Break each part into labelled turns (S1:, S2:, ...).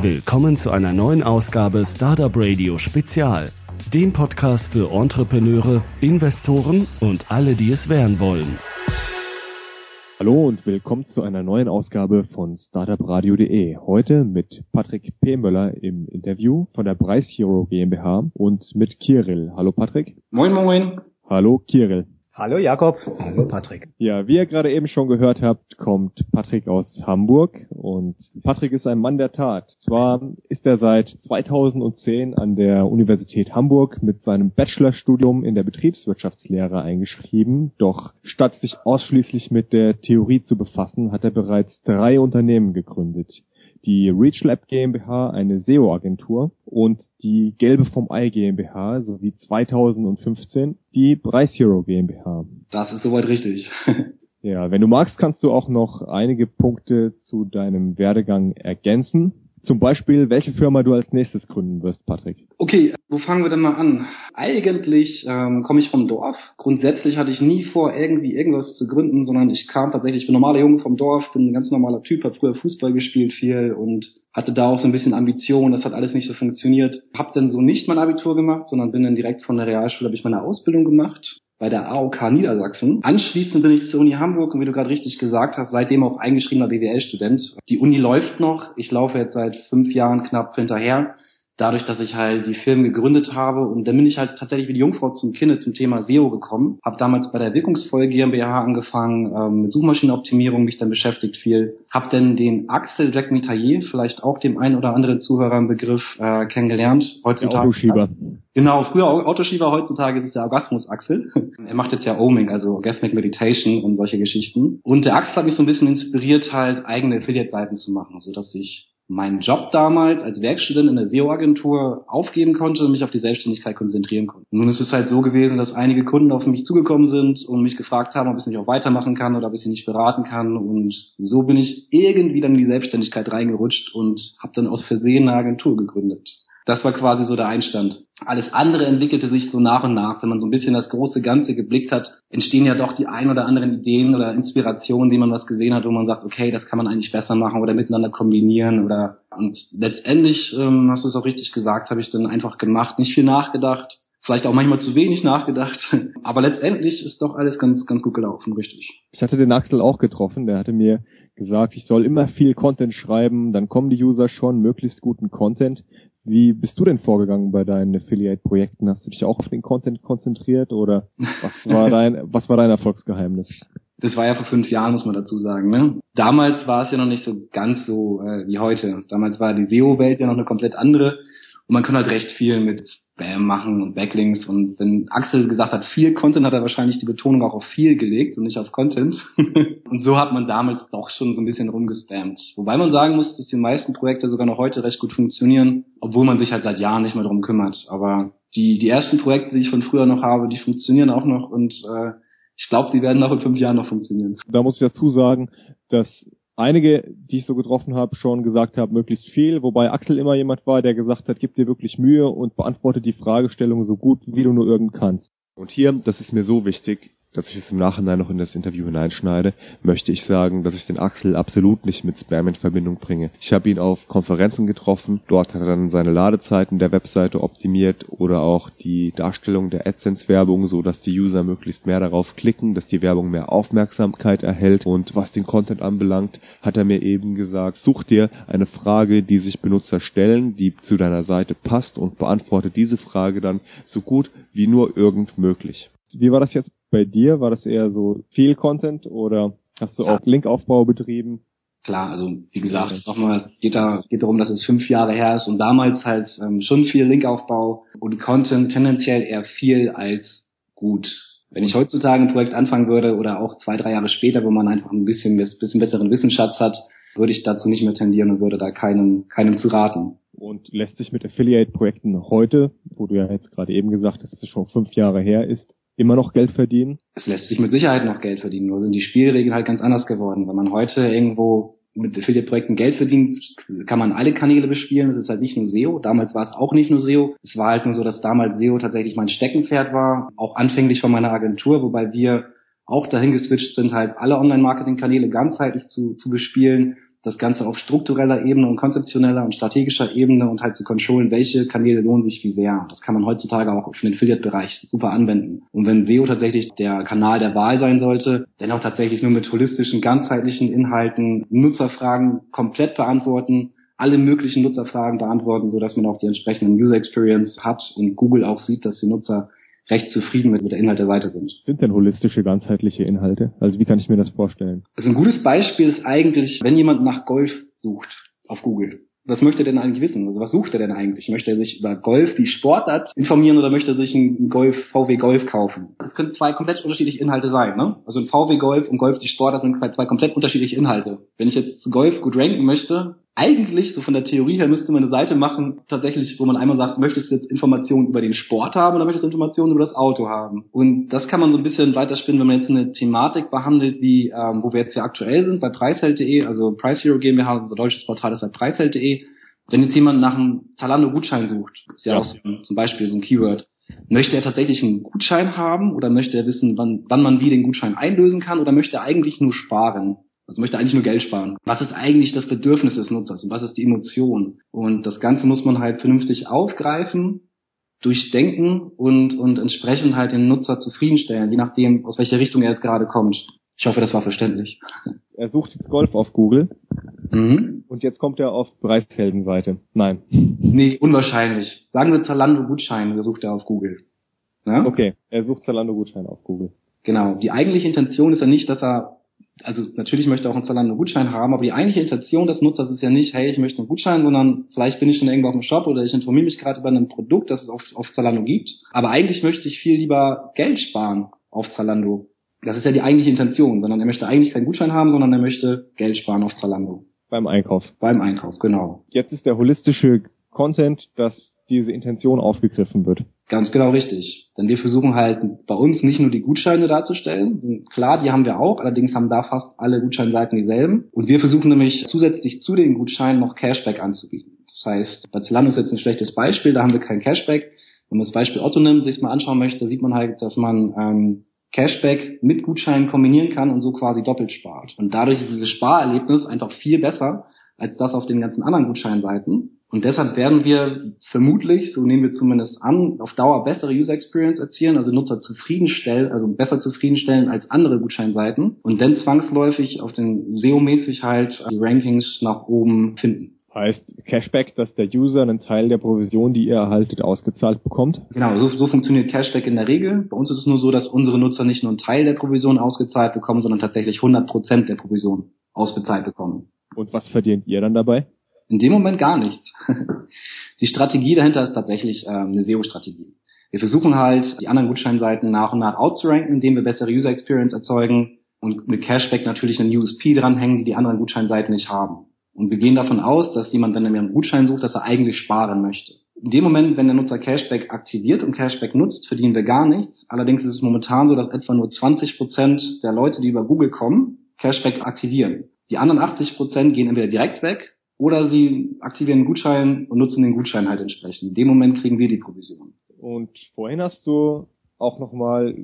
S1: Willkommen zu einer neuen Ausgabe Startup Radio Spezial, dem Podcast für Entrepreneure, Investoren und alle, die es werden wollen.
S2: Hallo und willkommen zu einer neuen Ausgabe von startupradio.de. Heute mit Patrick P. Möller im Interview von der Preis Hero GmbH und mit Kirill. Hallo Patrick.
S3: Moin moin.
S2: Hallo Kirill.
S4: Hallo Jakob. Hallo Patrick.
S2: Ja, wie ihr gerade eben schon gehört habt, kommt Patrick aus Hamburg und Patrick ist ein Mann der Tat. Zwar ist er seit 2010 an der Universität Hamburg mit seinem Bachelorstudium in der Betriebswirtschaftslehre eingeschrieben, doch statt sich ausschließlich mit der Theorie zu befassen, hat er bereits drei Unternehmen gegründet die Reach Lab GmbH, eine SEO-Agentur und die Gelbe vom Ei GmbH sowie 2015 die Preis Hero GmbH.
S3: Das ist soweit richtig.
S2: ja, wenn du magst, kannst du auch noch einige Punkte zu deinem Werdegang ergänzen. Zum Beispiel, welche Firma du als nächstes gründen wirst, Patrick.
S3: Okay, wo fangen wir denn mal an? Eigentlich ähm, komme ich vom Dorf. Grundsätzlich hatte ich nie vor, irgendwie irgendwas zu gründen, sondern ich kam tatsächlich, ich bin normaler Junge vom Dorf, bin ein ganz normaler Typ, habe früher Fußball gespielt viel und hatte da auch so ein bisschen Ambition. Das hat alles nicht so funktioniert. Hab dann so nicht mein Abitur gemacht, sondern bin dann direkt von der Realschule, habe ich meine Ausbildung gemacht bei der AOK Niedersachsen. Anschließend bin ich zur Uni Hamburg und wie du gerade richtig gesagt hast, seitdem auch eingeschriebener BWL-Student. Die Uni läuft noch. Ich laufe jetzt seit fünf Jahren knapp hinterher dadurch, dass ich halt die Firmen gegründet habe und dann bin ich halt tatsächlich wie die Jungfrau zum Kinde zum Thema SEO gekommen. Habe damals bei der Wirkungsvoll GmbH angefangen, ähm, mit Suchmaschinenoptimierung mich dann beschäftigt viel. Habe dann den Axel Jack Mitaillier, vielleicht auch dem einen oder anderen Zuhörer im Begriff, äh, kennengelernt.
S2: Heutzutage. Der Autoschieber.
S3: Genau, früher Autoschieber, heutzutage ist es der Orgasmus-Axel. er macht jetzt ja Oming, also Orgasmic Meditation und solche Geschichten. Und der Axel hat mich so ein bisschen inspiriert, halt eigene Affiliate-Seiten zu machen, so dass ich meinen Job damals als Werkstudent in der SEO-Agentur aufgeben konnte und mich auf die Selbstständigkeit konzentrieren konnte. Nun ist es halt so gewesen, dass einige Kunden auf mich zugekommen sind und mich gefragt haben, ob ich es nicht auch weitermachen kann oder ob ich sie nicht beraten kann. Und so bin ich irgendwie dann in die Selbstständigkeit reingerutscht und habe dann aus Versehen eine Agentur gegründet. Das war quasi so der Einstand. Alles andere entwickelte sich so nach und nach. Wenn man so ein bisschen das große Ganze geblickt hat, entstehen ja doch die ein oder anderen Ideen oder Inspirationen, die man was gesehen hat, wo man sagt, okay, das kann man eigentlich besser machen oder miteinander kombinieren oder und letztendlich, ähm, hast du es auch richtig gesagt, habe ich dann einfach gemacht, nicht viel nachgedacht, vielleicht auch manchmal zu wenig nachgedacht. Aber letztendlich ist doch alles ganz, ganz gut gelaufen, richtig.
S2: Ich hatte den Axel auch getroffen, der hatte mir gesagt, ich soll immer viel Content schreiben, dann kommen die User schon, möglichst guten Content. Wie bist du denn vorgegangen bei deinen Affiliate-Projekten? Hast du dich auch auf den Content konzentriert oder was war dein, was war dein Erfolgsgeheimnis?
S3: Das war ja vor fünf Jahren, muss man dazu sagen. Ne? Damals war es ja noch nicht so ganz so äh, wie heute. Damals war die SEO-Welt ja noch eine komplett andere und man kann halt recht viel mit Spam machen und Backlinks. Und wenn Axel gesagt hat, viel Content, hat er wahrscheinlich die Betonung auch auf viel gelegt und nicht auf Content. und so hat man damals doch schon so ein bisschen rumgespammt. Wobei man sagen muss, dass die meisten Projekte sogar noch heute recht gut funktionieren, obwohl man sich halt seit Jahren nicht mehr drum kümmert. Aber die, die ersten Projekte, die ich von früher noch habe, die funktionieren auch noch und äh, ich glaube, die werden auch in fünf Jahren noch funktionieren.
S2: Da muss ich dazu sagen, dass einige, die ich so getroffen habe, schon gesagt haben, möglichst viel, wobei Axel immer jemand war, der gesagt hat, gib dir wirklich Mühe und beantworte die Fragestellung so gut, wie du nur irgend kannst. Und hier, das ist mir so wichtig, dass ich es im Nachhinein noch in das Interview hineinschneide, möchte ich sagen, dass ich den Axel absolut nicht mit Spam in Verbindung bringe. Ich habe ihn auf Konferenzen getroffen, dort hat er dann seine Ladezeiten der Webseite optimiert oder auch die Darstellung der AdSense-Werbung, so dass die User möglichst mehr darauf klicken, dass die Werbung mehr Aufmerksamkeit erhält und was den Content anbelangt, hat er mir eben gesagt, such dir eine Frage, die sich Benutzer stellen, die zu deiner Seite passt und beantworte diese Frage dann so gut wie nur irgend möglich. Wie war das jetzt bei dir? War das eher so viel Content oder hast du auch Linkaufbau betrieben?
S3: Klar, also wie gesagt, nochmal, es geht da geht darum, dass es fünf Jahre her ist und damals halt ähm, schon viel Linkaufbau und Content tendenziell eher viel als gut. Wenn ich heutzutage ein Projekt anfangen würde oder auch zwei, drei Jahre später, wo man einfach ein bisschen, bisschen besseren Wissensschatz hat, würde ich dazu nicht mehr tendieren und würde da keinem, keinem zu raten.
S2: Und lässt sich mit Affiliate-Projekten heute, wo du ja jetzt gerade eben gesagt hast, dass es schon fünf Jahre her ist, immer noch Geld verdienen?
S3: Es lässt sich mit Sicherheit noch Geld verdienen, nur sind die Spielregeln halt ganz anders geworden. Wenn man heute irgendwo mit Affiliate-Projekten Geld verdient, kann man alle Kanäle bespielen. Das ist halt nicht nur SEO. Damals war es auch nicht nur SEO. Es war halt nur so, dass damals SEO tatsächlich mein Steckenpferd war. Auch anfänglich von meiner Agentur, wobei wir auch dahin geswitcht sind, halt alle Online-Marketing-Kanäle ganzheitlich zu, zu bespielen. Das Ganze auf struktureller Ebene und konzeptioneller und strategischer Ebene und halt zu controllen, welche Kanäle lohnen sich wie sehr. Das kann man heutzutage auch für den Affiliate-Bereich super anwenden. Und wenn SEO tatsächlich der Kanal der Wahl sein sollte, dann auch tatsächlich nur mit holistischen, ganzheitlichen Inhalten Nutzerfragen komplett beantworten, alle möglichen Nutzerfragen beantworten, sodass man auch die entsprechenden User Experience hat und Google auch sieht, dass die Nutzer recht zufrieden mit, mit der Inhalt der Seite sind.
S2: Sind denn holistische, ganzheitliche Inhalte? Also wie kann ich mir das vorstellen?
S3: Also ein gutes Beispiel ist eigentlich, wenn jemand nach Golf sucht auf Google. Was möchte er denn eigentlich wissen? Also was sucht er denn eigentlich? Möchte er sich über Golf, die Sportart, informieren oder möchte er sich einen Golf, VW Golf kaufen? Das können zwei komplett unterschiedliche Inhalte sein. Ne? Also ein VW Golf und Golf, die Sportart sind zwei komplett unterschiedliche Inhalte. Wenn ich jetzt Golf gut ranken möchte, eigentlich, so von der Theorie her, müsste man eine Seite machen, tatsächlich, wo man einmal sagt, möchtest du jetzt Informationen über den Sport haben oder möchtest du Informationen über das Auto haben? Und das kann man so ein bisschen weiterspinnen, wenn man jetzt eine Thematik behandelt, wie ähm, wo wir jetzt hier aktuell sind, bei preisheld.de, also Price Hero GmbH, unser deutsches Portal ist bei preisheld.de. Wenn jetzt jemand nach einem Zalando-Gutschein sucht, ist ja, ja. auch so, zum Beispiel so ein Keyword, Möchte er tatsächlich einen Gutschein haben oder möchte er wissen, wann, wann man wie den Gutschein einlösen kann oder möchte er eigentlich nur sparen? Also möchte eigentlich nur Geld sparen. Was ist eigentlich das Bedürfnis des Nutzers und was ist die Emotion? Und das Ganze muss man halt vernünftig aufgreifen, durchdenken und, und entsprechend halt den Nutzer zufriedenstellen, je nachdem, aus welcher Richtung er jetzt gerade kommt. Ich hoffe, das war verständlich.
S2: Er sucht jetzt Golf auf Google. Mhm. Und jetzt kommt er auf Breitfelden-Seite. Nein.
S3: Nee, unwahrscheinlich. Sagen wir Zalando-Gutschein, sucht er auf Google.
S2: Ja? Okay, er sucht Zalando-Gutschein auf Google.
S3: Genau. Die eigentliche Intention ist ja nicht, dass er also natürlich möchte auch ein Zalando Gutschein haben, aber die eigentliche Intention des Nutzers ist ja nicht, hey, ich möchte einen Gutschein, sondern vielleicht bin ich schon irgendwo auf dem Shop oder ich informiere mich gerade über ein Produkt, das es auf, auf Zalando gibt. Aber eigentlich möchte ich viel lieber Geld sparen auf Zalando. Das ist ja die eigentliche Intention, sondern er möchte eigentlich keinen Gutschein haben, sondern er möchte Geld sparen auf Zalando.
S2: Beim Einkauf.
S3: Beim Einkauf, genau.
S2: Jetzt ist der holistische Content, dass diese Intention aufgegriffen wird.
S3: Ganz genau richtig. Denn wir versuchen halt bei uns nicht nur die Gutscheine darzustellen. Klar, die haben wir auch, allerdings haben da fast alle Gutscheinseiten dieselben. Und wir versuchen nämlich zusätzlich zu den Gutscheinen noch Cashback anzubieten. Das heißt, bei ist jetzt ein schlechtes Beispiel, da haben wir kein Cashback. Wenn man das Beispiel Otto nimmt, sich mal anschauen möchte, sieht man halt, dass man ähm, Cashback mit Gutscheinen kombinieren kann und so quasi doppelt spart. Und dadurch ist dieses Sparerlebnis einfach viel besser als das auf den ganzen anderen Gutscheinseiten. Und deshalb werden wir vermutlich, so nehmen wir zumindest an, auf Dauer bessere User Experience erzielen, also Nutzer zufriedenstellen, also besser zufriedenstellen als andere Gutscheinseiten und dann zwangsläufig auf den SEO-mäßig halt die Rankings nach oben finden.
S2: Heißt Cashback, dass der User einen Teil der Provision, die ihr erhaltet, ausgezahlt bekommt?
S3: Genau, so, so funktioniert Cashback in der Regel. Bei uns ist es nur so, dass unsere Nutzer nicht nur einen Teil der Provision ausgezahlt bekommen, sondern tatsächlich 100 Prozent der Provision ausbezahlt bekommen.
S2: Und was verdient ihr dann dabei?
S3: In dem Moment gar nichts. Die Strategie dahinter ist tatsächlich ähm, eine SEO-Strategie. Wir versuchen halt, die anderen Gutscheinseiten nach und nach outzuranken, indem wir bessere User Experience erzeugen und mit Cashback natürlich einen USP dranhängen, die die anderen Gutscheinseiten nicht haben. Und wir gehen davon aus, dass jemand, wenn er mir einen Gutschein sucht, dass er eigentlich sparen möchte. In dem Moment, wenn der Nutzer Cashback aktiviert und Cashback nutzt, verdienen wir gar nichts. Allerdings ist es momentan so, dass etwa nur 20 Prozent der Leute, die über Google kommen, Cashback aktivieren. Die anderen 80 Prozent gehen entweder direkt weg oder sie aktivieren den Gutschein und nutzen den Gutschein halt entsprechend. In dem Moment kriegen wir die Provision.
S2: Und vorhin hast du auch nochmal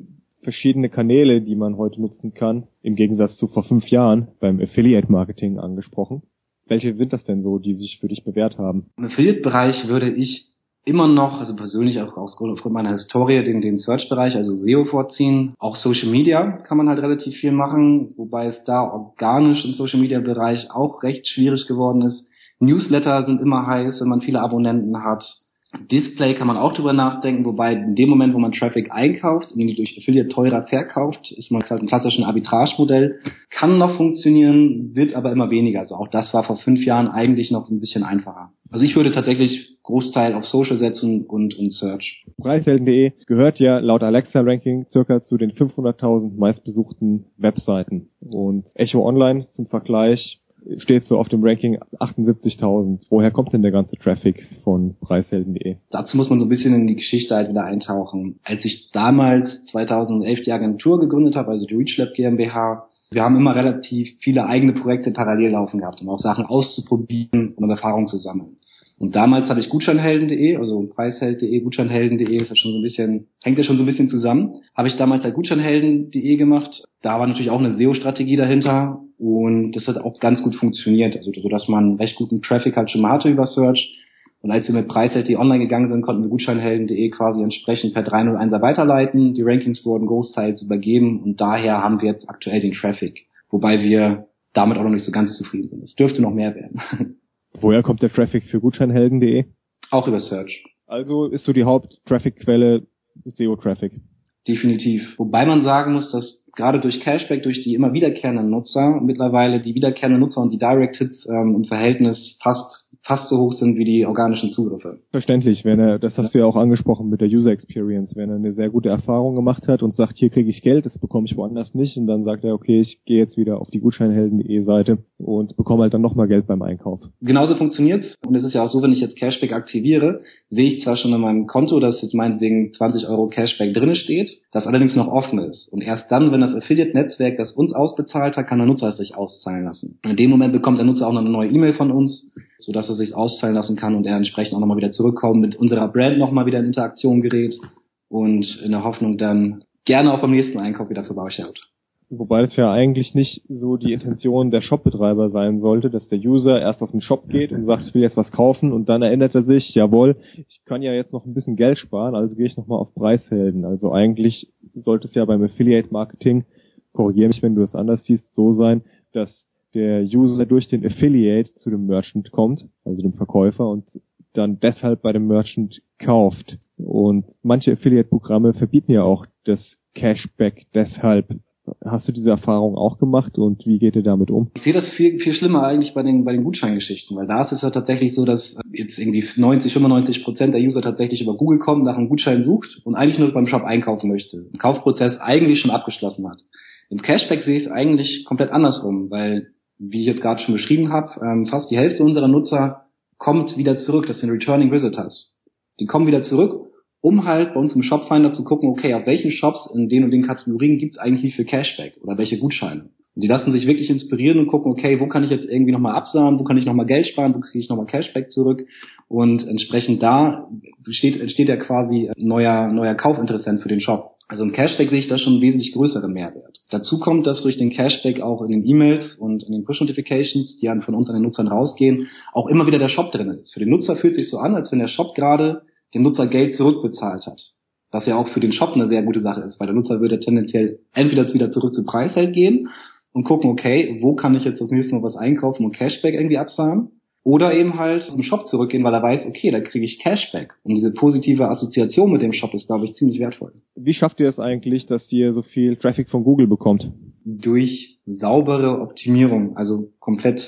S2: verschiedene Kanäle, die man heute nutzen kann, im Gegensatz zu vor fünf Jahren beim Affiliate Marketing angesprochen. Welche sind das denn so, die sich für dich bewährt haben?
S3: Im Affiliate-Bereich würde ich immer noch, also persönlich auch aufgrund meiner Historie, den, den Search-Bereich, also SEO vorziehen. Auch Social Media kann man halt relativ viel machen, wobei es da organisch im Social Media-Bereich auch recht schwierig geworden ist. Newsletter sind immer heiß, wenn man viele Abonnenten hat. Display kann man auch drüber nachdenken, wobei in dem Moment, wo man Traffic einkauft ihn durch Affiliate teurer verkauft, ist man ein klassisches Arbitrage-Modell. Kann noch funktionieren, wird aber immer weniger. Also auch das war vor fünf Jahren eigentlich noch ein bisschen einfacher. Also ich würde tatsächlich Großteil auf Social setzen und, und Search.
S2: Preishelden.de gehört ja laut Alexa Ranking circa zu den 500.000 meistbesuchten Webseiten. Und Echo Online zum Vergleich steht so auf dem Ranking 78.000. Woher kommt denn der ganze Traffic von preishelden.de?
S3: Dazu muss man so ein bisschen in die Geschichte halt wieder eintauchen. Als ich damals 2011 die Agentur gegründet habe, also die ReachLab GmbH, wir haben immer relativ viele eigene Projekte parallel laufen gehabt, um auch Sachen auszuprobieren und Erfahrungen zu sammeln. Und damals habe ich Gutscheinhelden.de, also Preisheld.de, Gutscheinhelden.de, ist ja schon so ein bisschen, hängt ja schon so ein bisschen zusammen. Habe ich damals halt Gutscheinhelden.de gemacht. Da war natürlich auch eine SEO-Strategie dahinter und das hat auch ganz gut funktioniert, also so dass man recht guten Traffic halt schon mal hatte über Search. Und als wir mit Preisheit online gegangen sind, konnten wir Gutscheinhelden.de quasi entsprechend per 301er weiterleiten. Die Rankings wurden großteils übergeben und daher haben wir jetzt aktuell den Traffic. Wobei wir damit auch noch nicht so ganz zufrieden sind. Es dürfte noch mehr werden.
S2: Woher kommt der Traffic für Gutscheinhelden.de?
S3: Auch über Search.
S2: Also ist so die Haupt-Traffic-Quelle SEO-Traffic.
S3: Definitiv. Wobei man sagen muss, dass gerade durch Cashback, durch die immer wiederkehrenden Nutzer, mittlerweile die wiederkehrenden Nutzer und die Direct Hits ähm, im Verhältnis fast fast so hoch sind wie die organischen Zugriffe.
S2: Verständlich, wenn er, das hast du ja auch angesprochen mit der User Experience, wenn er eine sehr gute Erfahrung gemacht hat und sagt, hier kriege ich Geld, das bekomme ich woanders nicht und dann sagt er, okay, ich gehe jetzt wieder auf die Gutscheinhelden.de Seite und bekomme halt dann nochmal Geld beim Einkauf.
S3: Genauso funktioniert's und es ist ja auch so, wenn ich jetzt Cashback aktiviere, sehe ich zwar schon in meinem Konto, dass jetzt meinetwegen 20 Euro Cashback drinne steht, das allerdings noch offen ist und erst dann, wenn das Affiliate-Netzwerk das uns ausbezahlt hat, kann der Nutzer es sich auszahlen lassen. Und in dem Moment bekommt der Nutzer auch noch eine neue E-Mail von uns, sodass er sich auszahlen lassen kann und er entsprechend auch nochmal wieder zurückkommt, mit unserer Brand nochmal wieder in Interaktion gerät und in der Hoffnung dann gerne auch beim nächsten Einkauf wieder vorbeischaut.
S2: Wobei es ja eigentlich nicht so die Intention der Shopbetreiber sein sollte, dass der User erst auf den Shop geht und sagt, ich will jetzt was kaufen und dann erinnert er sich, jawohl, ich kann ja jetzt noch ein bisschen Geld sparen, also gehe ich nochmal auf Preishelden. Also eigentlich sollte es ja beim Affiliate Marketing, korrigiere mich, wenn du es anders siehst, so sein, dass der User durch den Affiliate zu dem Merchant kommt, also dem Verkäufer und dann deshalb bei dem Merchant kauft. Und manche Affiliate-Programme verbieten ja auch das Cashback deshalb. Hast du diese Erfahrung auch gemacht und wie geht ihr damit um?
S3: Ich sehe das viel, viel schlimmer eigentlich bei den, bei den Gutscheingeschichten, weil da ist es ja tatsächlich so, dass jetzt irgendwie 90, 95 Prozent der User tatsächlich über Google kommen, nach einem Gutschein sucht und eigentlich nur beim Shop einkaufen möchte. Den Kaufprozess eigentlich schon abgeschlossen hat. Im Cashback sehe ich es eigentlich komplett andersrum, weil wie ich jetzt gerade schon beschrieben habe, ähm, fast die Hälfte unserer Nutzer kommt wieder zurück. Das sind Returning Visitors. Die kommen wieder zurück, um halt bei uns im Shopfinder zu gucken, okay, auf welchen Shops in den und den Kategorien gibt's eigentlich viel Cashback oder welche Gutscheine. Und die lassen sich wirklich inspirieren und gucken, okay, wo kann ich jetzt irgendwie nochmal absahen, wo kann ich nochmal Geld sparen, wo kriege ich nochmal Cashback zurück. Und entsprechend da entsteht, entsteht ja quasi neuer, neuer Kaufinteressent für den Shop. Also im Cashback sehe ich da schon einen wesentlich größeren Mehrwert. Dazu kommt, dass durch den Cashback auch in den E-Mails und in den Push-Notifications, die dann von uns an den Nutzern rausgehen, auch immer wieder der Shop drin ist. Für den Nutzer fühlt sich so an, als wenn der Shop gerade dem Nutzer Geld zurückbezahlt hat. Was ja auch für den Shop eine sehr gute Sache ist, weil der Nutzer würde tendenziell entweder wieder zurück zu Preisheld gehen und gucken, okay, wo kann ich jetzt das nächste Mal was einkaufen und Cashback irgendwie abzahlen? Oder eben halt zum Shop zurückgehen, weil er weiß, okay, da kriege ich Cashback. Und diese positive Assoziation mit dem Shop ist, glaube ich, ziemlich wertvoll.
S2: Wie schafft ihr es eigentlich, dass ihr so viel Traffic von Google bekommt?
S3: Durch saubere Optimierung, also komplett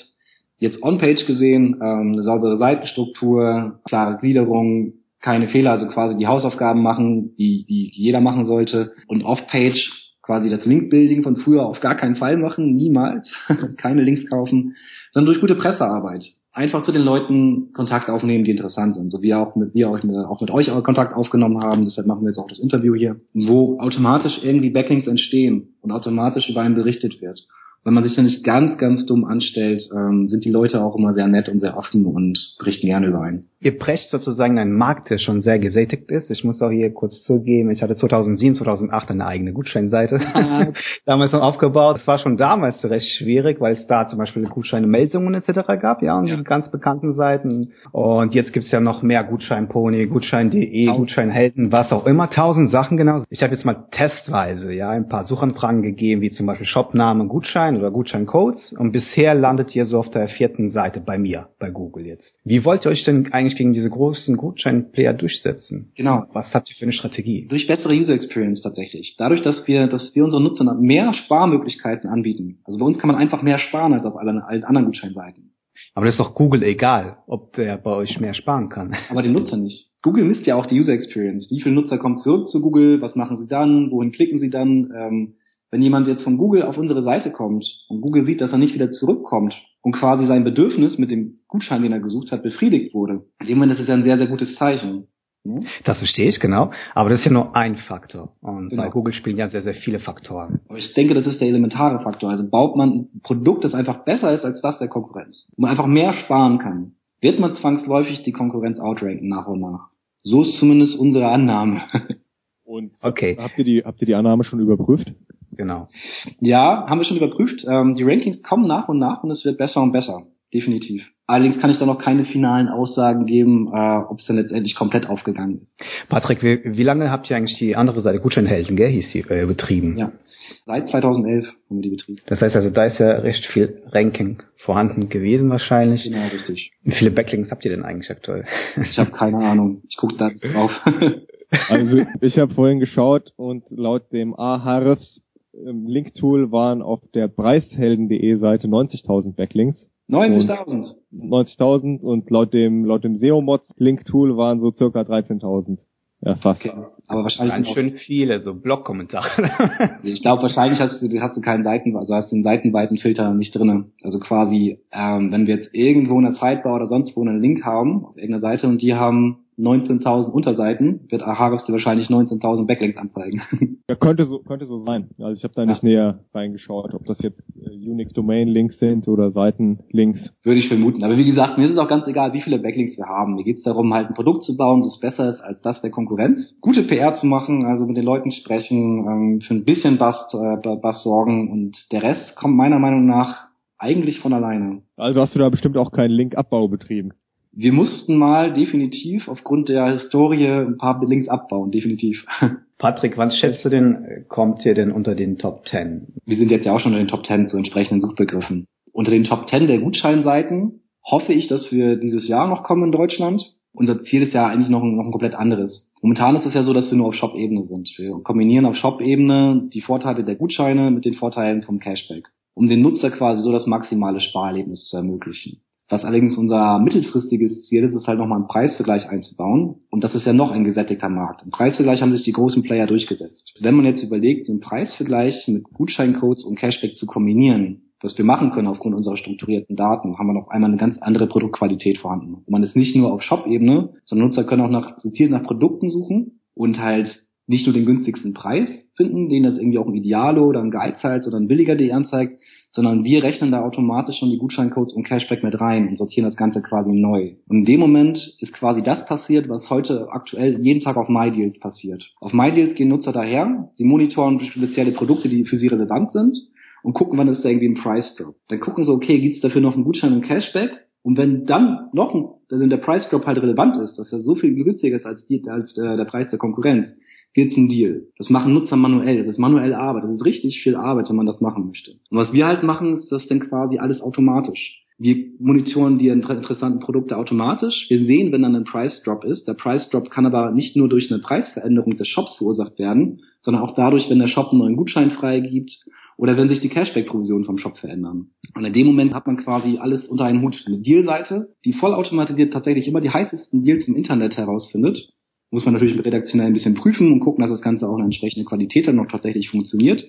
S3: jetzt on-page gesehen, ähm, eine saubere Seitenstruktur, klare Gliederung, keine Fehler, also quasi die Hausaufgaben machen, die, die, die jeder machen sollte. Und off-page quasi das Link-Building von früher auf gar keinen Fall machen, niemals, keine Links kaufen, sondern durch gute Pressearbeit einfach zu den Leuten Kontakt aufnehmen, die interessant sind. So wie auch mit, wir auch mit, auch mit euch Kontakt aufgenommen haben. Deshalb machen wir jetzt auch das Interview hier, wo automatisch irgendwie Backlinks entstehen und automatisch über einen berichtet wird wenn man sich da nicht ganz, ganz dumm anstellt, ähm, sind die Leute auch immer sehr nett und sehr offen und berichten gerne über einen.
S4: Ihr brecht sozusagen einen Markt, der schon sehr gesättigt ist. Ich muss auch hier kurz zugeben, ich hatte 2007, 2008 eine eigene Gutscheinseite damals noch aufgebaut. Es war schon damals recht schwierig, weil es da zum Beispiel Gutscheine, Meldungen etc. gab, ja, und ja. die ganz bekannten Seiten. Und jetzt gibt's ja noch mehr Gutscheinpony, Gutschein.de, Gutscheinhelden, was auch immer, tausend Sachen genau. Ich habe jetzt mal testweise ja ein paar Suchanfragen gegeben, wie zum Beispiel Shopname, Gutschein oder Gutscheincodes. Und bisher landet ihr so auf der vierten Seite bei mir, bei Google jetzt. Wie wollt ihr euch denn eigentlich eigentlich gegen diese großen Gutscheinplayer durchsetzen?
S3: Genau.
S4: Was habt ihr für eine Strategie?
S3: Durch bessere User Experience tatsächlich. Dadurch, dass wir, dass wir unseren Nutzern mehr Sparmöglichkeiten anbieten. Also bei uns kann man einfach mehr sparen als auf allen, allen anderen Gutscheinseiten.
S4: Aber das ist doch Google egal, ob der bei euch mehr sparen kann.
S3: Aber den Nutzer nicht. Google misst ja auch die User Experience. Wie viele Nutzer kommen zurück zu Google? Was machen sie dann? Wohin klicken sie dann? Ähm, wenn jemand jetzt von Google auf unsere Seite kommt und Google sieht, dass er nicht wieder zurückkommt und quasi sein Bedürfnis mit dem Gutschein, den er gesucht hat, befriedigt wurde, in dem Moment ist es ja ein sehr, sehr gutes Zeichen.
S4: Das verstehe ich, genau. Aber das ist ja nur ein Faktor. Und genau. bei Google spielen ja sehr, sehr viele Faktoren.
S3: Aber ich denke, das ist der elementare Faktor. Also baut man ein Produkt, das einfach besser ist als das der Konkurrenz, wo man einfach mehr sparen kann, wird man zwangsläufig die Konkurrenz outranken nach und nach. So ist zumindest unsere Annahme.
S2: Und okay. habt ihr die, habt ihr die Annahme schon überprüft?
S4: Genau.
S3: Ja, haben wir schon überprüft. Ähm, die Rankings kommen nach und nach und es wird besser und besser. Definitiv. Allerdings kann ich da noch keine finalen Aussagen geben, äh, ob es dann letztendlich komplett aufgegangen ist.
S4: Patrick, wie, wie lange habt ihr eigentlich die andere Seite, Gutscheinhelden, gell, hieß die, äh, betrieben?
S3: Ja, seit 2011 haben wir die betrieben.
S4: Das heißt also, da ist ja recht viel Ranking vorhanden gewesen wahrscheinlich.
S3: Genau, richtig.
S4: Wie viele Backlinks habt ihr denn eigentlich aktuell?
S3: Ich habe keine Ahnung. Ich gucke da drauf.
S2: Also ich habe vorhin geschaut und laut dem Ahrefs Link-Tool waren auf der preishelden.de Seite 90.000 Backlinks.
S3: 90.000.
S2: 90.000 und laut dem laut dem SEO-Mods Link-Tool waren so circa 13.000. Ja, fast.
S3: Okay. Aber wahrscheinlich sind
S4: schön viele, so Blog-Kommentare.
S3: ich glaube wahrscheinlich hast du hast du keinen Seiten, also hast du den seitenweiten Filter nicht drinne. Also quasi, ähm, wenn wir jetzt irgendwo in der Sidebar oder sonst wo einen Link haben auf irgendeiner Seite und die haben 19.000 Unterseiten, wird Ahrefs dir wahrscheinlich 19.000 Backlinks anzeigen.
S2: Ja, könnte so könnte so sein. Also ich habe da nicht näher reingeschaut, ob das jetzt äh, Unix Domain Links sind oder Seitenlinks.
S3: Würde ich vermuten. Aber wie gesagt, mir ist es auch ganz egal, wie viele Backlinks wir haben. Mir geht es darum, halt ein Produkt zu bauen, das besser ist als das der Konkurrenz. Gute PR zu machen, also mit den Leuten sprechen, ähm, für ein bisschen Bass, äh, Bass sorgen und der Rest kommt meiner Meinung nach eigentlich von alleine.
S2: Also hast du da bestimmt auch keinen Linkabbau betrieben.
S3: Wir mussten mal definitiv aufgrund der Historie ein paar Links abbauen, definitiv.
S4: Patrick, wann schätzt du denn, kommt ihr denn unter den Top 10?
S3: Wir sind jetzt ja auch schon in den Top 10 zu entsprechenden Suchbegriffen. Unter den Top 10 der Gutscheinseiten hoffe ich, dass wir dieses Jahr noch kommen in Deutschland. Unser Ziel ist ja eigentlich noch ein, noch ein komplett anderes. Momentan ist es ja so, dass wir nur auf Shop-Ebene sind. Wir kombinieren auf Shop-Ebene die Vorteile der Gutscheine mit den Vorteilen vom Cashback, um den Nutzer quasi so das maximale Sparerlebnis zu ermöglichen. Was allerdings unser mittelfristiges Ziel ist, ist halt nochmal einen Preisvergleich einzubauen. Und das ist ja noch ein gesättigter Markt. Im Preisvergleich haben sich die großen Player durchgesetzt. Wenn man jetzt überlegt, den Preisvergleich mit Gutscheincodes und Cashback zu kombinieren, was wir machen können aufgrund unserer strukturierten Daten, haben wir noch einmal eine ganz andere Produktqualität vorhanden. Und man ist nicht nur auf Shop-Ebene, sondern Nutzer können auch nach, gezielt nach Produkten suchen und halt nicht nur den günstigsten Preis finden, den das irgendwie auch ein Idealo oder ein Geizhals oder ein billiger.de anzeigt, sondern wir rechnen da automatisch schon die Gutscheincodes und Cashback mit rein und sortieren das Ganze quasi neu. Und in dem Moment ist quasi das passiert, was heute aktuell jeden Tag auf MyDeals passiert. Auf MyDeals gehen Nutzer daher, sie monitoren spezielle Produkte, die für sie relevant sind und gucken, wann ist da irgendwie ein Price Drop. Dann gucken sie, okay, gibt's dafür noch einen Gutschein und Cashback? Und wenn dann noch ein, also der Price Drop halt relevant ist, dass er so viel günstiger ist als, die, als der, der Preis der Konkurrenz, wird's ein Deal. Das machen Nutzer manuell. Das ist manuell Arbeit. Das ist richtig viel Arbeit, wenn man das machen möchte. Und was wir halt machen, ist das dann quasi alles automatisch. Wir monitoren die inter interessanten Produkte automatisch. Wir sehen, wenn dann ein Price Drop ist. Der Price Drop kann aber nicht nur durch eine Preisveränderung des Shops verursacht werden, sondern auch dadurch, wenn der Shop einen neuen Gutschein freigibt oder wenn sich die Cashback-Provisionen vom Shop verändern. Und in dem Moment hat man quasi alles unter einen Hut. Eine Deal-Seite, die vollautomatisiert tatsächlich immer die heißesten Deals im Internet herausfindet muss man natürlich redaktionell ein bisschen prüfen und gucken, dass das Ganze auch eine entsprechende Qualität dann noch tatsächlich funktioniert.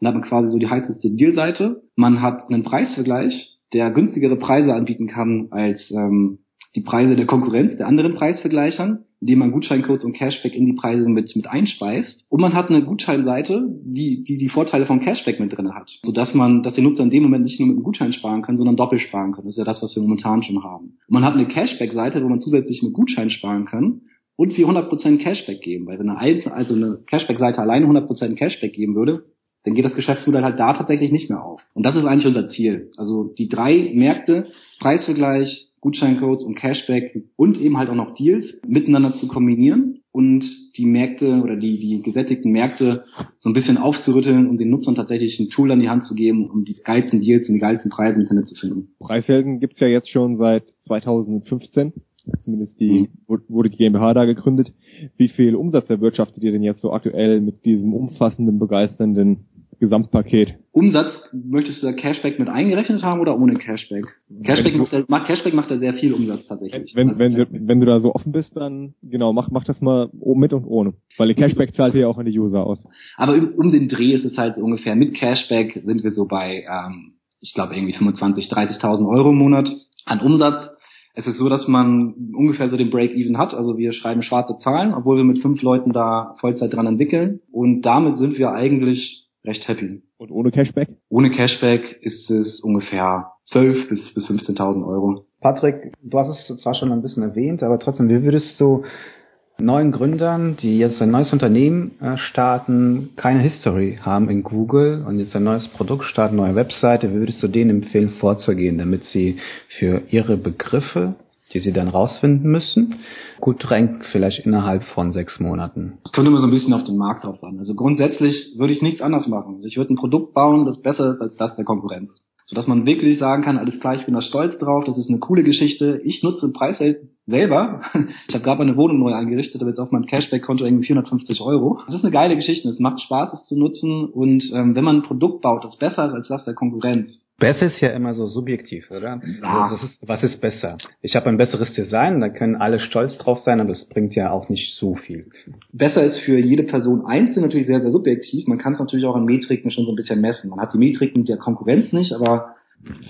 S3: Dann hat man quasi so die heißeste Deal-Seite. Man hat einen Preisvergleich, der günstigere Preise anbieten kann als ähm, die Preise der Konkurrenz, der anderen Preisvergleichern, indem man Gutscheincodes und Cashback in die Preise mit, mit einspeist. Und man hat eine Gutscheinseite, die, die die Vorteile von Cashback mit drin hat, sodass man, dass die Nutzer in dem Moment nicht nur mit einem Gutschein sparen können, sondern doppelt sparen können. Das ist ja das, was wir momentan schon haben. Und man hat eine Cashback-Seite, wo man zusätzlich mit Gutschein sparen kann und wir 100% Cashback geben. Weil wenn eine, Einzel also eine Cashback-Seite alleine 100% Cashback geben würde, dann geht das Geschäftsmodell halt da tatsächlich nicht mehr auf. Und das ist eigentlich unser Ziel. Also die drei Märkte, Preisvergleich, Gutscheincodes und Cashback und eben halt auch noch Deals miteinander zu kombinieren und die Märkte oder die, die gesättigten Märkte so ein bisschen aufzurütteln und den Nutzern tatsächlich ein Tool an die Hand zu geben, um die geilsten Deals und die geilsten Preise im Internet zu finden.
S2: Preishelden gibt's ja jetzt schon seit 2015 zumindest die,
S3: Mhm.
S2: wurde die GmbH da gegründet. Wie viel Umsatz erwirtschaftet ihr denn jetzt so aktuell mit diesem umfassenden, begeisternden Gesamtpaket?
S3: Umsatz, möchtest du da Cashback mit eingerechnet haben oder ohne Cashback? Cashback
S2: Wenn-
S3: macht, macht, Cashback macht er sehr viel Umsatz tatsächlich.
S2: Wenn,
S3: Also
S2: wenn, du, wenn du da so offen bist, dann genau, mach, mach das mal mit und ohne. Weil die Cashback zahlt ihr ja auch an die User aus.
S3: Aber um, um den Dreh ist es halt so ungefähr mit Cashback sind wir so bei, ähm, ich glaube irgendwie 25, 30.000 Euro im Monat an Umsatz. Es ist so, dass man ungefähr so den Break-Even hat. Also wir schreiben schwarze Zahlen, obwohl wir mit fünf Leuten da Vollzeit dran entwickeln. Und damit sind wir eigentlich recht happy.
S2: Und ohne Cashback?
S3: Ohne Cashback ist es ungefähr 12 bis, bis 15.000 Euro.
S4: Patrick, du hast es zwar schon ein bisschen erwähnt, aber trotzdem, wie würdest du neuen Gründern, die jetzt ein neues Unternehmen äh, starten, keine History haben in Google und jetzt ein neues Produkt starten, neue Webseite, wie würdest du denen empfehlen, vorzugehen, damit sie für ihre Begriffe, die sie dann rausfinden müssen, gut ranken, vielleicht innerhalb von sechs Monaten?
S3: Es kommt immer so ein bisschen auf den Markt drauf an. Also grundsätzlich würde ich nichts anders machen. Also ich würde ein Produkt bauen, das besser ist als das der Konkurrenz sodass man wirklich sagen kann, alles klar, ich bin da stolz drauf, das ist eine coole Geschichte. Ich nutze Preisgeld selber. Ich habe gerade meine Wohnung neu eingerichtet, aber jetzt auf meinem Cashback-Konto irgendwie 450 Euro. Das ist eine geile Geschichte, es macht Spaß, es zu nutzen und ähm, wenn man ein Produkt baut, das besser ist als das der Konkurrenz,
S4: Besser ist ja immer so subjektiv, oder? Ja. Also ist, was ist besser? Ich habe ein besseres Design, da können alle stolz drauf sein, aber es bringt ja auch nicht so viel.
S3: Besser ist für jede Person einzeln natürlich sehr, sehr subjektiv. Man kann es natürlich auch in Metriken schon so ein bisschen messen. Man hat die Metriken der Konkurrenz nicht, aber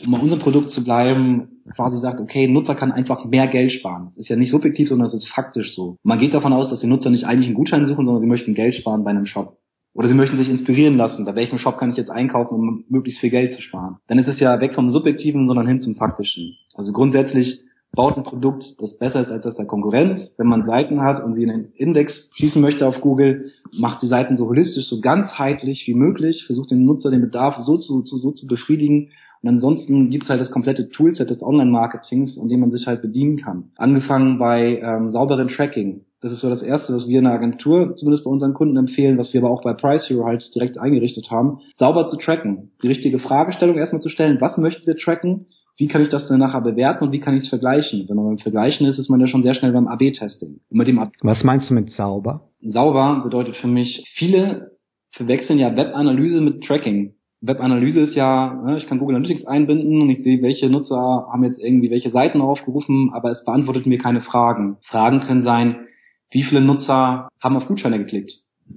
S3: um bei unserem Produkt zu bleiben, quasi sagt, okay, Nutzer kann einfach mehr Geld sparen. Das ist ja nicht subjektiv, sondern das ist faktisch so. Man geht davon aus, dass die Nutzer nicht eigentlich einen Gutschein suchen, sondern sie möchten Geld sparen bei einem Shop. Oder sie möchten sich inspirieren lassen. Bei welchem Shop kann ich jetzt einkaufen, um möglichst viel Geld zu sparen? Dann ist es ja weg vom Subjektiven, sondern hin zum Faktischen. Also grundsätzlich baut ein Produkt, das besser ist als das der Konkurrenz. Wenn man Seiten hat und sie in den Index schießen möchte auf Google, macht die Seiten so holistisch, so ganzheitlich wie möglich, versucht den Nutzer den Bedarf so zu, zu, so zu befriedigen. Und ansonsten gibt's halt das komplette Toolset des Online-Marketings, an dem man sich halt bedienen kann. Angefangen bei ähm, sauberen Tracking. Das ist so das Erste, was wir in der Agentur zumindest bei unseren Kunden empfehlen, was wir aber auch bei Price Hero halt direkt eingerichtet haben, sauber zu tracken. Die richtige Fragestellung erstmal zu stellen, was möchten wir tracken, wie kann ich das dann nachher bewerten und wie kann ich es vergleichen? Wenn man beim Vergleichen ist, ist man ja schon sehr schnell beim AB-Testing.
S4: Was meinst du mit sauber?
S3: Sauber bedeutet für mich, viele verwechseln ja Webanalyse mit Tracking. Webanalyse ist ja, ne, ich kann Google Analytics einbinden und ich sehe, welche Nutzer haben jetzt irgendwie welche Seiten aufgerufen, aber es beantwortet mir keine Fragen. Fragen können sein, wie viele Nutzer haben auf Gutscheine geklickt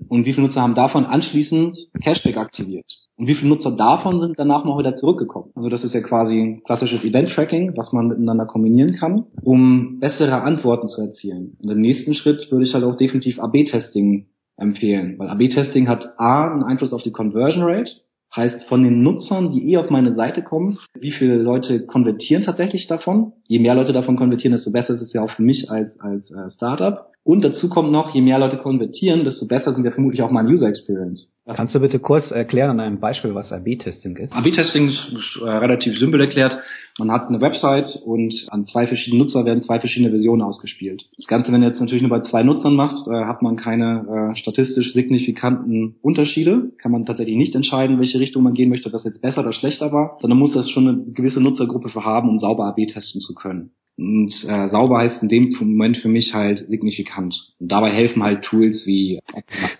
S3: und wie viele Nutzer haben davon anschließend Cashback aktiviert und wie viele Nutzer davon sind danach noch wieder zurückgekommen. Also das ist ja quasi ein klassisches Event-Tracking, was man miteinander kombinieren kann, um bessere Antworten zu erzielen. Und im nächsten Schritt würde ich halt auch definitiv AB-Testing empfehlen, weil AB-Testing hat A einen Einfluss auf die Conversion Rate, Heißt, von den Nutzern, die eh auf meine Seite kommen, wie viele Leute konvertieren tatsächlich davon? Je mehr Leute davon konvertieren, desto besser ist es ja auch für mich als, als äh, Startup. Und dazu kommt noch, je mehr Leute konvertieren, desto besser sind ja vermutlich auch meine User Experience.
S4: Kannst du bitte kurz erklären an einem Beispiel, was AB-Testing ist?
S3: AB-Testing ist äh, relativ simpel erklärt. Man hat eine Website und an zwei verschiedene Nutzer werden zwei verschiedene Versionen ausgespielt. Das Ganze, wenn du jetzt natürlich nur bei zwei Nutzern machst, äh, hat man keine äh, statistisch signifikanten Unterschiede. Kann man tatsächlich nicht entscheiden, welche Richtung man gehen möchte, was jetzt besser oder schlechter war, sondern muss das schon eine gewisse Nutzergruppe für haben, um sauber AB testen zu können. Und äh, sauber heißt in dem Moment für mich halt signifikant. Und dabei helfen halt Tools wie.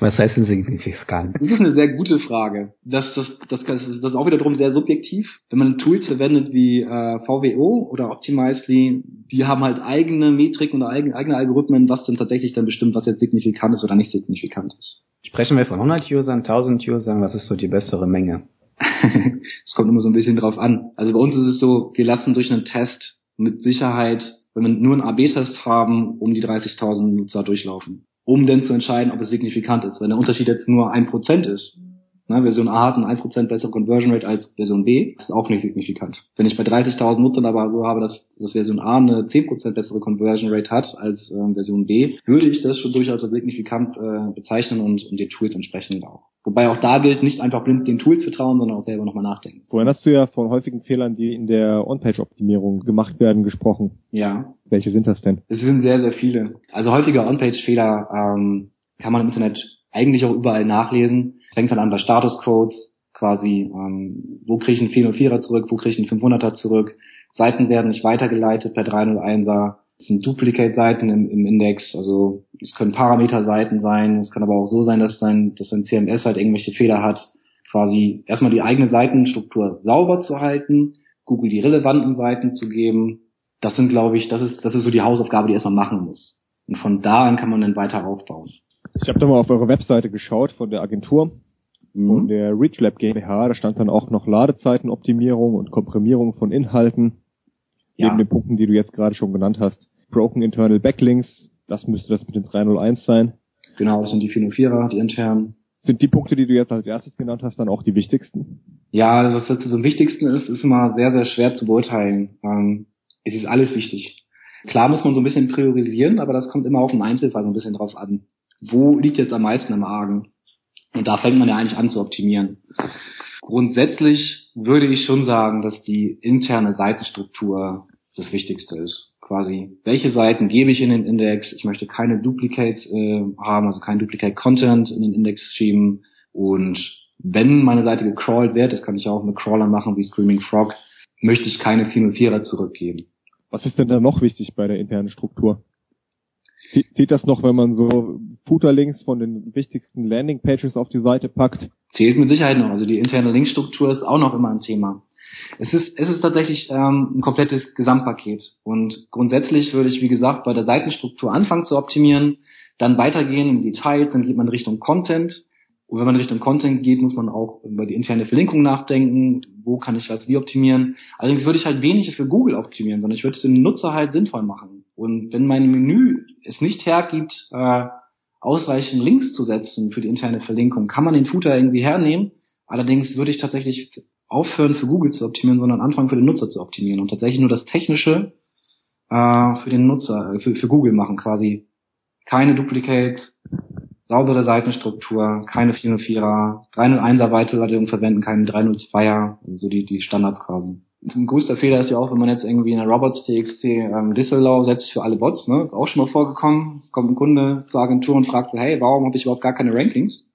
S4: Was heißt denn signifikant?
S3: Das ist eine sehr gute Frage. Das, das, das, das, ist, das ist auch wiederum sehr subjektiv. Wenn man Tools verwendet wie äh, VWO oder Optimizely, die haben halt eigene Metriken oder eigene, eigene Algorithmen, was dann tatsächlich dann bestimmt, was jetzt signifikant ist oder nicht signifikant ist.
S4: Sprechen wir von 100 Usern, 1000 Usern, was ist so die bessere Menge?
S3: Es kommt immer so ein bisschen drauf an. Also bei uns ist es so, wir lassen durch einen Test mit Sicherheit, wenn wir nur einen AB-Test haben, um die 30.000 Nutzer durchlaufen. Um dann zu entscheiden, ob es signifikant ist. Wenn der Unterschied jetzt nur ein Prozent ist, ne, Version A hat ein 1% bessere Conversion Rate als Version B, ist auch nicht signifikant. Wenn ich bei 30.000 Nutzern aber so habe, dass, dass Version A eine 10% bessere Conversion Rate hat als äh, Version B, würde ich das schon durchaus als signifikant äh, bezeichnen und, und die Tools entsprechend auch. Wobei auch da gilt, nicht einfach blind den Tools vertrauen, sondern auch selber nochmal nachdenken.
S2: Vorhin hast du ja von häufigen Fehlern, die in der On-Page-Optimierung gemacht werden, gesprochen.
S3: Ja.
S2: Welche sind das denn?
S3: Es sind sehr, sehr viele. Also häufige On-Page-Fehler ähm, kann man im Internet eigentlich auch überall nachlesen. Fängt dann an bei Statuscodes, quasi, ähm, wo kriege ich einen 404er zurück, wo kriege ich einen 500er zurück. Seiten werden nicht weitergeleitet per 301er. Es sind Duplicate-Seiten im, im, Index, also es können Parameter-Seiten sein, es kann aber auch so sein, dass dein, dass dein CMS halt irgendwelche Fehler hat, quasi erstmal die eigene Seitenstruktur sauber zu halten, Google die relevanten Seiten zu geben. Das sind, glaube ich, das ist, das ist so die Hausaufgabe, die erstmal machen muss. Und von da an kann man dann weiter aufbauen.
S2: Ich habe da mal auf eure Webseite geschaut von der Agentur. Von der ReachLab GmbH, da stand dann auch noch Ladezeitenoptimierung und Komprimierung von Inhalten ja. neben den Punkten, die du jetzt gerade schon genannt hast. Broken Internal Backlinks, das müsste das mit den 301 sein.
S3: Genau, das sind die 404er, die internen.
S2: Sind die Punkte, die du jetzt als erstes genannt hast, dann auch die wichtigsten?
S3: Ja, also was jetzt am wichtigsten ist, ist immer sehr, sehr schwer zu beurteilen. Ähm, es ist alles wichtig. Klar muss man so ein bisschen priorisieren, aber das kommt immer auf den Einzelfall so ein bisschen drauf an. Wo liegt jetzt am meisten im Argen? Und da fängt man ja eigentlich an zu optimieren. Grundsätzlich würde ich schon sagen, dass die interne Seitenstruktur das Wichtigste ist. Quasi, welche Seiten gebe ich in den Index? Ich möchte keine Duplicates äh, haben, also kein Duplicate Content in den Index schieben. Und wenn meine Seite gecrawlt wird, das kann ich auch mit Crawlern machen wie Screaming Frog, möchte ich keine 404er zurückgeben.
S2: Was ist denn da noch wichtig bei der internen Struktur? Zählt das noch, wenn man so Footer-Links von den wichtigsten Landing-Pages auf die Seite packt?
S3: Zählt mit Sicherheit noch. Also die interne Linkstruktur ist auch noch immer ein Thema. Es ist, es ist tatsächlich ähm, ein komplettes Gesamtpaket. Und grundsätzlich würde ich, wie gesagt, bei der Seitenstruktur anfangen zu optimieren, dann weitergehen in die Details, dann geht man Richtung Content. Und wenn man Richtung Content geht, muss man auch über die interne Verlinkung nachdenken. Wo kann ich was wie optimieren? Allerdings würde ich halt weniger für Google optimieren, sondern ich würde es dem Nutzer halt sinnvoll machen. Und wenn mein Menü es nicht hergibt, äh, ausreichend Links zu setzen für die interne Verlinkung, kann man den Footer irgendwie hernehmen. Allerdings würde ich tatsächlich aufhören, für Google zu optimieren, sondern anfangen, für den Nutzer zu optimieren und tatsächlich nur das Technische äh, für den Nutzer, äh, für, für Google machen, quasi keine Duplicates, saubere Seitenstruktur, keine 404er, 301er Weiterleitung verwenden, keine 302er, also so die, die Standards quasi. Ein größter Fehler ist ja auch, wenn man jetzt irgendwie in der Robots.txt ähm, Disallow setzt für alle Bots, ne? Ist auch schon mal vorgekommen. Kommt ein Kunde zur Agentur und fragt so, hey, warum habe ich überhaupt gar keine Rankings?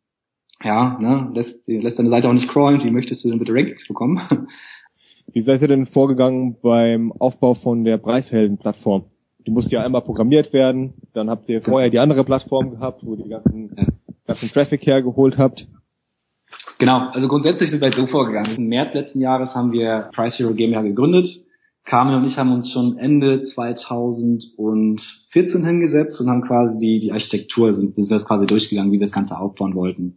S3: Ja, ne, lässt, lässt deine Seite auch nicht crawlen, wie möchtest du denn bitte Rankings bekommen?
S2: Wie seid ihr denn vorgegangen beim Aufbau von der Preishelden-Plattform? Die musste ja einmal programmiert werden, dann habt ihr vorher die andere Plattform gehabt, wo ihr die ganzen, ganzen Traffic hergeholt habt.
S3: Genau, also grundsätzlich sind wir so vorgegangen. Im März letzten Jahres haben wir Price Hero GmbH gegründet. Carmen und ich haben uns schon Ende 2014 hingesetzt und haben quasi die, die Architektur, sind, sind das quasi durchgegangen, wie wir das Ganze aufbauen wollten.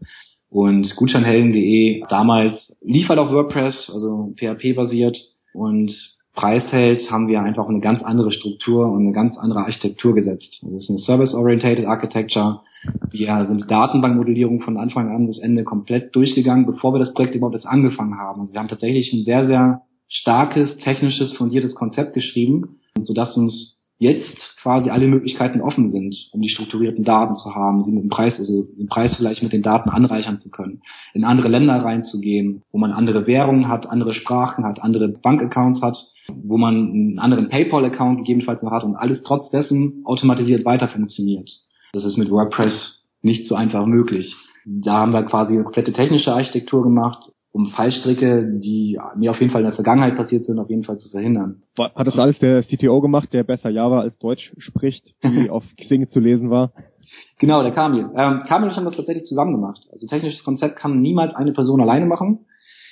S3: Und Gutscheinhelden.de damals lief halt auf WordPress, also PHP basiert und Preisheld haben wir einfach eine ganz andere Struktur und eine ganz andere Architektur gesetzt. Es ist eine Service-Orientated Architecture. Wir sind Datenbankmodellierung von Anfang an bis Ende komplett durchgegangen, bevor wir das Projekt überhaupt erst angefangen haben. Also wir haben tatsächlich ein sehr, sehr starkes, technisches, fundiertes Konzept geschrieben, sodass uns jetzt quasi alle Möglichkeiten offen sind, um die strukturierten Daten zu haben, sie mit dem Preis, also den Preis vielleicht mit den Daten anreichern zu können, in andere Länder reinzugehen, wo man andere Währungen hat, andere Sprachen hat, andere Bankaccounts hat, wo man einen anderen PayPal-Account gegebenenfalls noch hat und alles trotz dessen automatisiert weiter funktioniert. Das ist mit WordPress nicht so einfach möglich. Da haben wir quasi eine komplette technische Architektur gemacht, um Fallstricke, die mir auf jeden Fall in der Vergangenheit passiert sind, auf jeden Fall zu verhindern.
S2: Hat das alles der CTO gemacht, der besser Java als Deutsch spricht, wie auf Xing zu lesen war?
S3: Genau, der Kamil. Ähm, Kamil und ich haben das tatsächlich zusammen gemacht. Also technisches Konzept kann niemals eine Person alleine machen.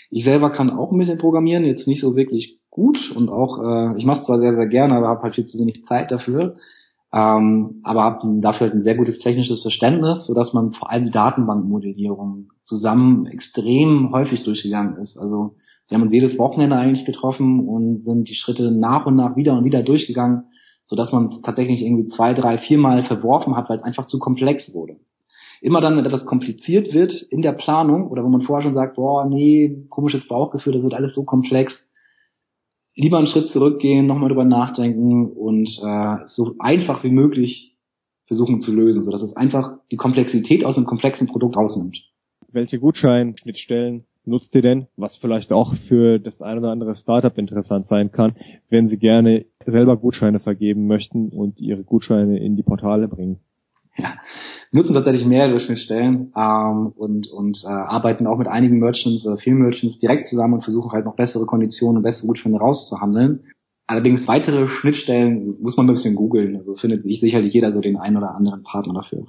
S3: Ich selber kann auch ein bisschen programmieren, jetzt nicht so wirklich gut und auch, äh, ich mache es zwar sehr, sehr gerne, aber habe halt viel zu wenig Zeit dafür ähm, aber habe dafür halt ein sehr gutes technisches Verständnis, sodass man vor allem die Datenbankmodellierung zusammen extrem häufig durchgegangen ist. Also wir haben uns jedes Wochenende eigentlich getroffen und sind die Schritte nach und nach wieder und wieder durchgegangen, sodass man es tatsächlich irgendwie zwei, drei, viermal verworfen hat, weil es einfach zu komplex wurde. Immer dann, wenn etwas kompliziert wird in der Planung oder wo man vorher schon sagt, boah, nee, komisches Bauchgefühl, das wird alles so komplex, lieber einen Schritt zurückgehen, nochmal drüber nachdenken und äh, so einfach wie möglich versuchen zu lösen, sodass es einfach die Komplexität aus einem komplexen Produkt rausnimmt.
S2: Welche Gutscheinschnittstellen nutzt ihr denn, was vielleicht auch für das ein oder andere Startup interessant sein kann, wenn sie gerne selber Gutscheine vergeben möchten und ihre Gutscheine in die Portale bringen?
S3: Ja, nutzen tatsächlich mehrere Schnittstellen ähm, und, und äh, arbeiten auch mit einigen Merchants oder vielen Merchants direkt zusammen und versuchen halt noch bessere Konditionen und bessere Gutscheine rauszuhandeln. Allerdings weitere Schnittstellen muss man ein bisschen googeln. Also findet sicherlich jeder so den einen oder anderen Partner dafür.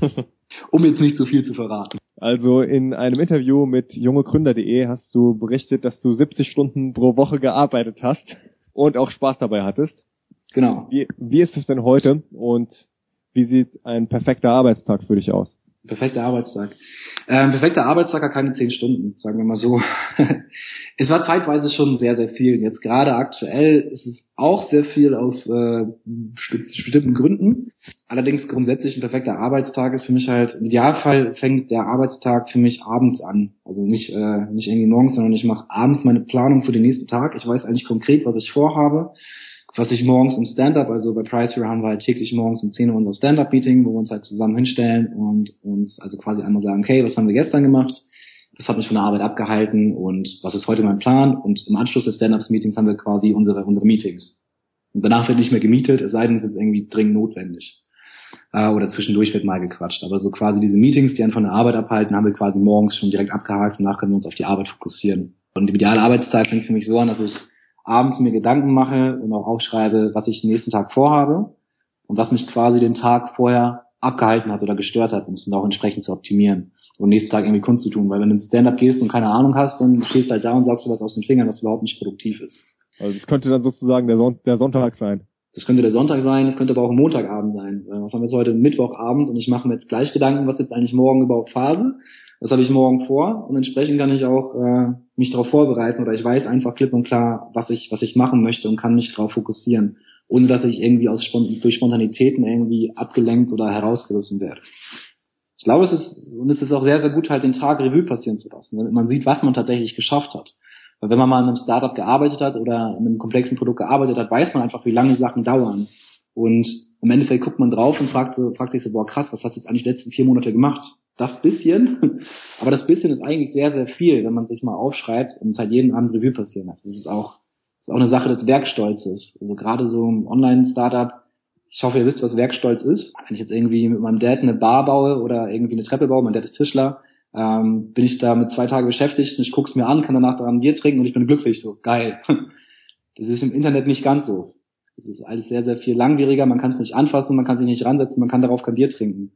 S3: um jetzt nicht zu viel zu verraten.
S2: Also in einem Interview mit jungegründer.de hast du berichtet, dass du 70 Stunden pro Woche gearbeitet hast und auch Spaß dabei hattest.
S3: Genau.
S2: Wie, wie ist es denn heute und wie sieht ein perfekter Arbeitstag für dich aus?
S3: Perfekter Arbeitstag. Ähm, perfekter Arbeitstag hat keine zehn Stunden, sagen wir mal so. es war zeitweise schon sehr, sehr viel. Jetzt gerade aktuell ist es auch sehr viel aus äh, bestimmten Gründen. Allerdings grundsätzlich ein perfekter Arbeitstag ist für mich halt, im Idealfall fängt der Arbeitstag für mich abends an. Also nicht, äh, nicht irgendwie morgens, sondern ich mache abends meine Planung für den nächsten Tag. Ich weiß eigentlich konkret, was ich vorhabe was ich morgens im Stand-up, also bei Price haben wir halt täglich morgens um 10 Uhr unser Stand-up-Meeting, wo wir uns halt zusammen hinstellen und uns also quasi einmal sagen, okay, was haben wir gestern gemacht? Das hat mich von der Arbeit abgehalten und was ist heute mein Plan? Und im Anschluss des Stand-ups-Meetings haben wir quasi unsere, unsere Meetings. Und danach wird nicht mehr gemietet, es sei denn, es ist irgendwie dringend notwendig. Äh, oder zwischendurch wird mal gequatscht. Aber so quasi diese Meetings, die einen von der Arbeit abhalten, haben wir quasi morgens schon direkt abgehakt und danach können wir uns auf die Arbeit fokussieren. Und die ideale Arbeitszeit fängt für mich so an, dass ich abends mir Gedanken mache und auch aufschreibe, was ich den nächsten Tag vorhabe und was mich quasi den Tag vorher abgehalten hat oder gestört hat, um es dann auch entsprechend zu optimieren und nächsten Tag irgendwie Kunst zu tun. Weil wenn du ins Stand-up gehst und keine Ahnung hast, dann stehst du halt da und sagst du was aus den Fingern, was überhaupt nicht produktiv ist.
S2: Also das könnte dann sozusagen der, Son der Sonntag sein.
S3: Das könnte der Sonntag sein, das könnte aber auch Montagabend sein. Was haben wir jetzt heute? Mittwochabend und ich mache mir jetzt gleich Gedanken, was jetzt eigentlich morgen überhaupt Phase was habe ich morgen vor und entsprechend kann ich auch äh, mich darauf vorbereiten oder ich weiß einfach klipp und klar, was ich, was ich machen möchte und kann mich darauf fokussieren, ohne dass ich irgendwie aus, durch Spontanitäten irgendwie abgelenkt oder herausgerissen werde. Ich glaube, es ist, und es ist auch sehr, sehr gut, halt den Tag Revue passieren zu lassen, man sieht, was man tatsächlich geschafft hat. Weil wenn man mal in einem Startup gearbeitet hat oder in einem komplexen Produkt gearbeitet hat, weiß man einfach, wie lange Sachen dauern. Und im Endeffekt guckt man drauf und fragt, fragt sich so, boah krass, was hast du jetzt eigentlich die letzten vier Monate gemacht? Das bisschen. Aber das bisschen ist eigentlich sehr, sehr viel, wenn man sich mal aufschreibt und es halt jeden Abend Revue passieren lässt. Das ist auch, das ist auch eine Sache des Werkstolzes. Also gerade so im Online-Startup, ich hoffe, ihr wisst, was Werkstolz ist. Wenn ich jetzt irgendwie mit meinem Dad eine Bar baue oder irgendwie eine Treppe baue, mein Dad ist Tischler, ähm, bin ich da mit zwei Tagen beschäftigt und ich guck's mir an, kann danach daran Bier trinken und ich bin glücklich. So, geil. Das ist im Internet nicht ganz so. Das ist alles sehr, sehr viel langwieriger, man kann es nicht anfassen, man kann sich nicht ransetzen, man kann darauf kein Bier trinken.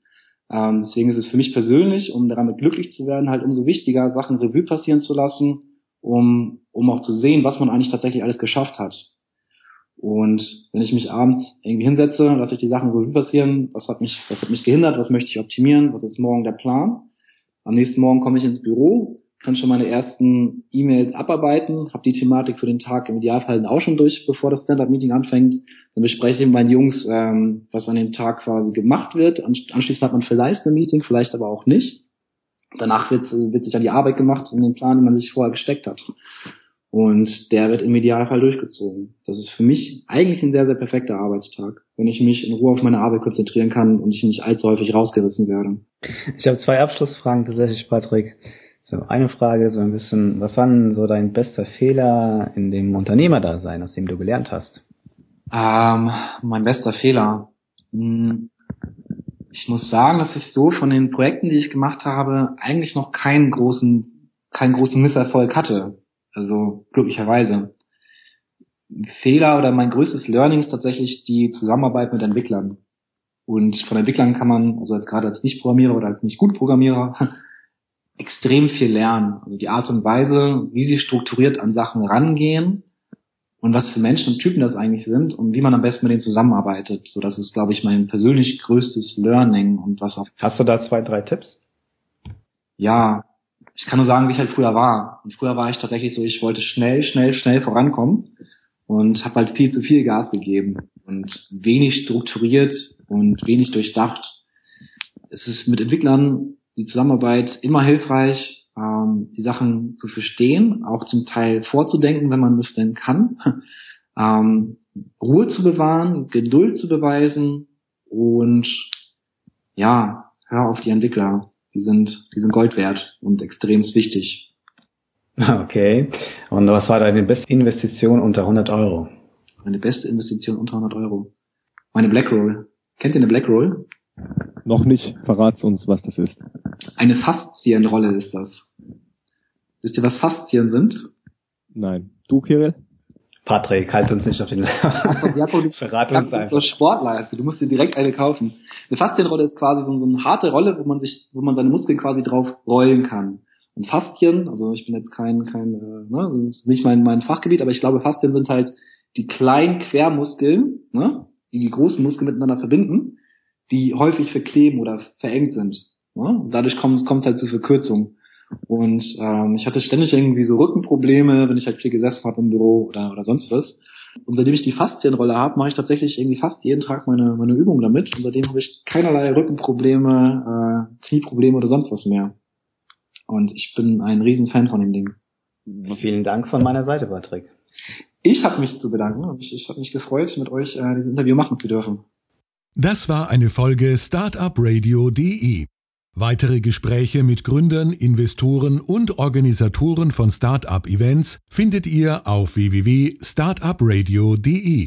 S3: Ähm, deswegen ist es für mich persönlich, um damit glücklich zu werden, halt umso wichtiger, Sachen Revue passieren zu lassen, um, um auch zu sehen, was man eigentlich tatsächlich alles geschafft hat. Und wenn ich mich abends irgendwie hinsetze, lasse ich die Sachen Revue passieren, was hat mich, was hat mich gehindert, was möchte ich optimieren, was ist morgen der Plan. Am nächsten Morgen komme ich ins Büro, kann schon meine ersten E-Mails abarbeiten, habe die Thematik für den Tag im Idealfall auch schon durch, bevor das Stand-up-Meeting anfängt. Dann bespreche ich mit meinen Jungs, ähm, was an dem Tag quasi gemacht wird. Anschließend hat man vielleicht ein Meeting, vielleicht aber auch nicht. Danach wird, wird sich an die Arbeit gemacht in den Plan, den man sich vorher gesteckt hat. Und der wird im Idealfall durchgezogen. Das ist für mich eigentlich ein sehr, sehr perfekter Arbeitstag, wenn ich mich in Ruhe auf meine Arbeit konzentrieren kann und ich nicht allzu häufig rausgerissen werde.
S4: Ich habe zwei Abschlussfragen tatsächlich, Patrick. So, eine Frage, so ein bisschen, was war denn so dein bester Fehler in dem Unternehmerdasein, aus dem du gelernt hast?
S3: Ähm, mein bester Fehler. Hm, ich muss sagen, dass ich so von den Projekten, die ich gemacht habe, eigentlich noch keinen großen, keinen großen Misserfolg hatte. Also glücklicherweise. Fehler oder mein größtes Learning ist tatsächlich die Zusammenarbeit mit Entwicklern. Und von Entwicklern kann man, also als gerade als Nicht-Programmierer oder als nicht gut Programmierer, extrem viel lernen. Also die Art und Weise, wie sie strukturiert an Sachen rangehen und was für Menschen und Typen das eigentlich sind und wie man am besten mit denen zusammenarbeitet. So, das ist, glaube ich, mein persönlich größtes Learning und was auch.
S4: Hast du da zwei, drei Tipps?
S3: Ja, ich kann nur sagen, wie ich halt früher war. Und früher war ich tatsächlich so, ich wollte schnell, schnell, schnell vorankommen und habe halt viel zu viel Gas gegeben und wenig strukturiert und wenig durchdacht. Es ist mit Entwicklern die Zusammenarbeit immer hilfreich, ähm, die Sachen zu verstehen, auch zum Teil vorzudenken, wenn man das denn kann, ähm, Ruhe zu bewahren, Geduld zu beweisen und ja, hör auf die Entwickler. Die sind, die sind Gold wert und extrem wichtig.
S4: Okay. Und was war deine beste Investition unter 100 Euro?
S3: Meine beste Investition unter 100 Euro. Meine Blackroll. Kennt ihr eine Blackroll?
S2: Noch nicht. Verrat's uns, was das ist.
S3: Eine Faszienrolle ist das. Wisst ihr, was Faszien sind?
S2: Nein. Du, Kirill?
S4: Patrick, halt uns nicht auf den
S3: Jakob, du Verrat uns einfach. So Sportler, also du musst dir direkt eine kaufen. Eine Faszienrolle ist quasi so, eine harte Rolle, wo man sich, wo man seine Muskeln quasi drauf rollen kann. Und Faszien, also ich bin jetzt kein, kein, äh, ne, also ist nicht mein, mein Fachgebiet, aber ich glaube, Faszien sind halt die kleinen Quermuskeln, ne, die die großen Muskeln miteinander verbinden, die häufig verkleben oder verengt sind. Ne? Dadurch kommt es halt zu Verkürzungen. Und ähm, ich hatte ständig irgendwie so Rückenprobleme, wenn ich halt viel gesessen habe im Büro oder, oder sonst was. Und seitdem ich die Faszienrolle habe, mache ich tatsächlich irgendwie fast jeden Tag meine, meine Übung damit. Und seitdem habe ich keinerlei Rückenprobleme, äh, Knieprobleme oder sonst was mehr. Und ich bin ein riesen Fan von dem Ding.
S4: Vielen Dank von meiner Seite, Patrick.
S3: Ich habe mich zu bedanken und ich, ich habe mich gefreut, mit euch äh, dieses Interview machen zu dürfen.
S5: Das war eine Folge Startupradio.de. Weitere Gespräche mit Gründern, Investoren und Organisatoren von Startup-Events findet ihr auf www.startupradio.de.